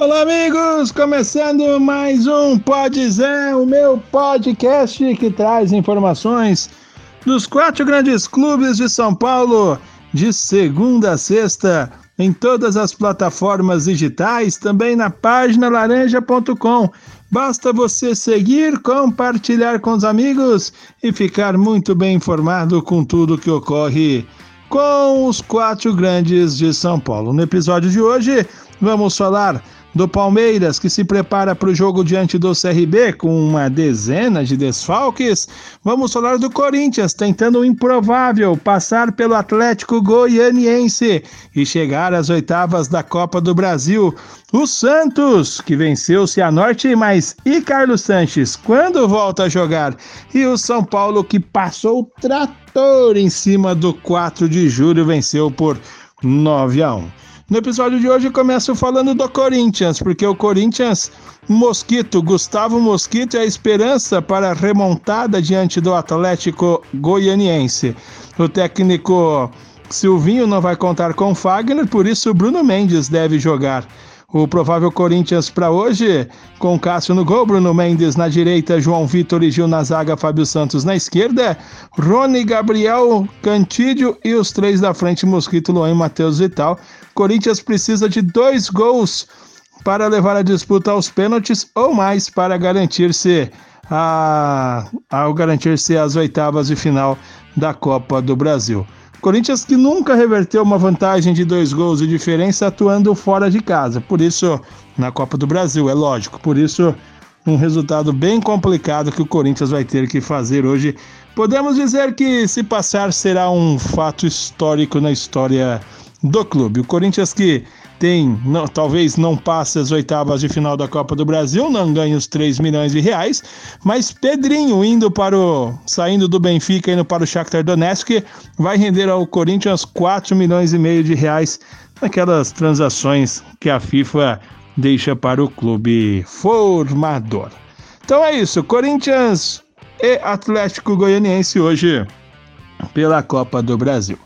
Olá, amigos! Começando mais um Pode Zé, o meu podcast que traz informações dos quatro grandes clubes de São Paulo, de segunda a sexta, em todas as plataformas digitais, também na página laranja.com. Basta você seguir, compartilhar com os amigos e ficar muito bem informado com tudo que ocorre com os quatro grandes de São Paulo. No episódio de hoje, vamos falar do Palmeiras, que se prepara para o jogo diante do CRB com uma dezena de desfalques. Vamos falar do Corinthians, tentando o improvável passar pelo Atlético Goianiense e chegar às oitavas da Copa do Brasil. O Santos, que venceu o Cianorte, mas e Carlos Sanches, quando volta a jogar? E o São Paulo, que passou o trator em cima do 4 de julho, venceu por 9 a 1. No episódio de hoje começo falando do Corinthians, porque o Corinthians, Mosquito, Gustavo Mosquito é a esperança para a remontada diante do Atlético Goianiense. O técnico Silvinho não vai contar com Fagner, por isso Bruno Mendes deve jogar. O provável Corinthians para hoje, com Cássio no gol, Bruno Mendes na direita, João Vitor e Gil na zaga, Fábio Santos na esquerda, Rony, Gabriel, Cantídio e os três da frente, Mosquito, Luan e Matheus Vital. Corinthians precisa de dois gols para levar a disputa aos pênaltis ou mais para garantir-se a, ao garantir-se as oitavas de final da Copa do Brasil. Corinthians que nunca reverteu uma vantagem de dois gols de diferença atuando fora de casa. Por isso, na Copa do Brasil, é lógico. Por isso, um resultado bem complicado que o Corinthians vai ter que fazer hoje. Podemos dizer que, se passar, será um fato histórico na história do clube. O Corinthians que tem, não, talvez não passe as oitavas de final da Copa do Brasil, não ganha os 3 milhões de reais, mas Pedrinho indo para o saindo do Benfica indo para o Shakhtar Donetsk vai render ao Corinthians 4 milhões e meio de reais naquelas transações que a FIFA deixa para o clube formador. Então é isso, Corinthians e Atlético Goianiense hoje pela Copa do Brasil.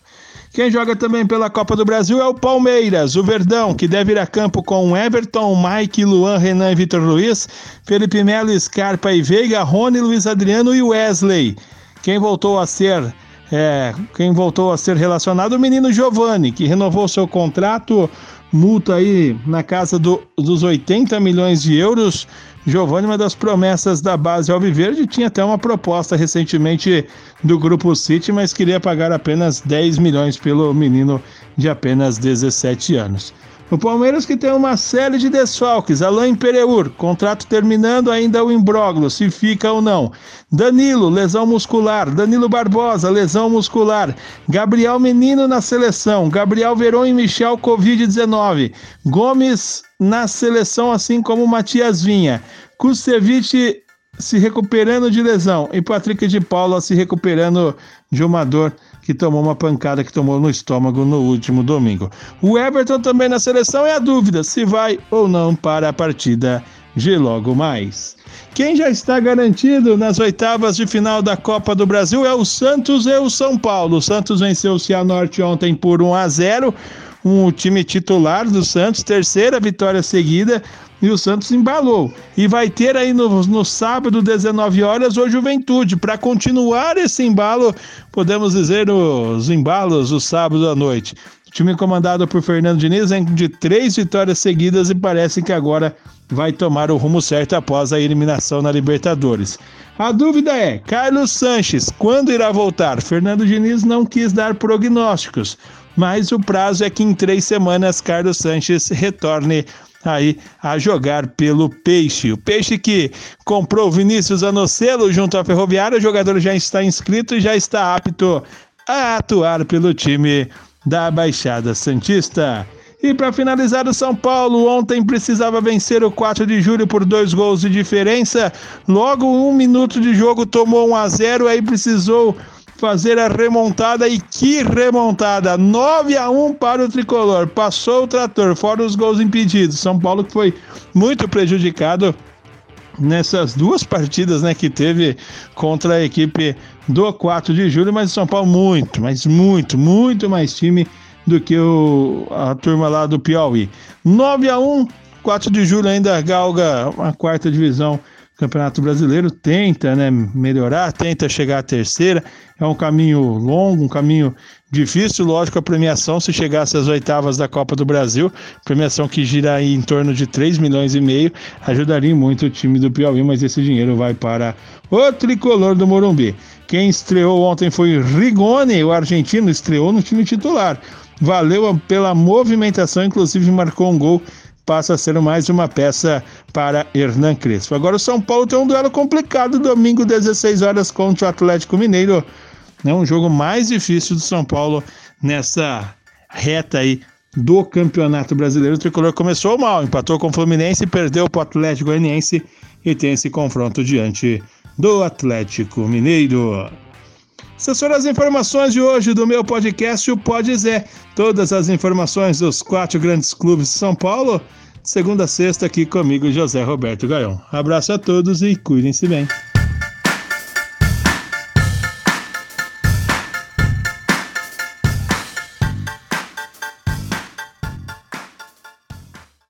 Quem joga também pela Copa do Brasil é o Palmeiras, o Verdão, que deve ir a campo com Everton, Mike, Luan, Renan e Vitor Luiz, Felipe Melo, Scarpa e Veiga, Rony, Luiz Adriano e Wesley. Quem voltou a ser é, quem voltou a ser relacionado, o menino Giovani, que renovou seu contrato, multa aí na casa do, dos 80 milhões de euros. Giovani, uma das promessas da base Alviverde, tinha até uma proposta recentemente do Grupo City, mas queria pagar apenas 10 milhões pelo menino de apenas 17 anos. O Palmeiras que tem uma série de desfalques. Alain Pereur, contrato terminando, ainda o imbróglio, se fica ou não. Danilo, lesão muscular. Danilo Barbosa, lesão muscular. Gabriel Menino na seleção. Gabriel Veron e Michel, Covid-19. Gomes na seleção, assim como Matias Vinha. Kusevich se recuperando de lesão. E Patrick de Paula se recuperando de uma dor que tomou uma pancada que tomou no estômago no último domingo. O Everton também na seleção é a dúvida se vai ou não para a partida de logo mais. Quem já está garantido nas oitavas de final da Copa do Brasil é o Santos e o São Paulo. O Santos venceu o Cianorte ontem por 1 a 0 um time titular do Santos, terceira vitória seguida, e o Santos embalou. E vai ter aí no, no sábado, 19 horas, o Juventude. Para continuar esse embalo, podemos dizer os embalos do sábado à noite. O time comandado por Fernando Diniz vem de três vitórias seguidas e parece que agora vai tomar o rumo certo após a eliminação na Libertadores. A dúvida é: Carlos Sanches, quando irá voltar? Fernando Diniz não quis dar prognósticos, mas o prazo é que em três semanas Carlos Sanches retorne aí a jogar pelo Peixe. O Peixe que comprou Vinícius Anocelo junto à Ferroviária, o jogador já está inscrito e já está apto a atuar pelo time da Baixada Santista. E para finalizar, o São Paulo ontem precisava vencer o 4 de julho por dois gols de diferença. Logo, um minuto de jogo tomou 1 a 0 aí precisou fazer a remontada e que remontada! 9 a 1 para o tricolor. Passou o trator, fora os gols impedidos. São Paulo que foi muito prejudicado nessas duas partidas né, que teve contra a equipe do 4 de julho, mas o São Paulo muito, mas muito, muito mais time do que o, a turma lá do Piauí. 9 a 1 4 de julho ainda galga uma quarta divisão Campeonato Brasileiro, tenta né, melhorar, tenta chegar à terceira. É um caminho longo, um caminho difícil. Lógico, a premiação, se chegasse às oitavas da Copa do Brasil, premiação que gira aí em torno de 3 milhões e meio, ajudaria muito o time do Piauí, mas esse dinheiro vai para o tricolor do Morumbi. Quem estreou ontem foi Rigoni, o argentino, estreou no time titular. Valeu pela movimentação, inclusive marcou um gol passa a ser mais uma peça para Hernan Crespo. Agora o São Paulo tem um duelo complicado domingo 16 horas contra o Atlético Mineiro. É um jogo mais difícil do São Paulo nessa reta aí do Campeonato Brasileiro. O tricolor começou mal, empatou com o Fluminense, perdeu para o Atlético Goianiense e tem esse confronto diante do Atlético Mineiro. Essas foram as informações de hoje do meu podcast, o Pode Zé. Todas as informações dos quatro grandes clubes de São Paulo, segunda a sexta, aqui comigo, José Roberto Gaion. Abraço a todos e cuidem-se bem.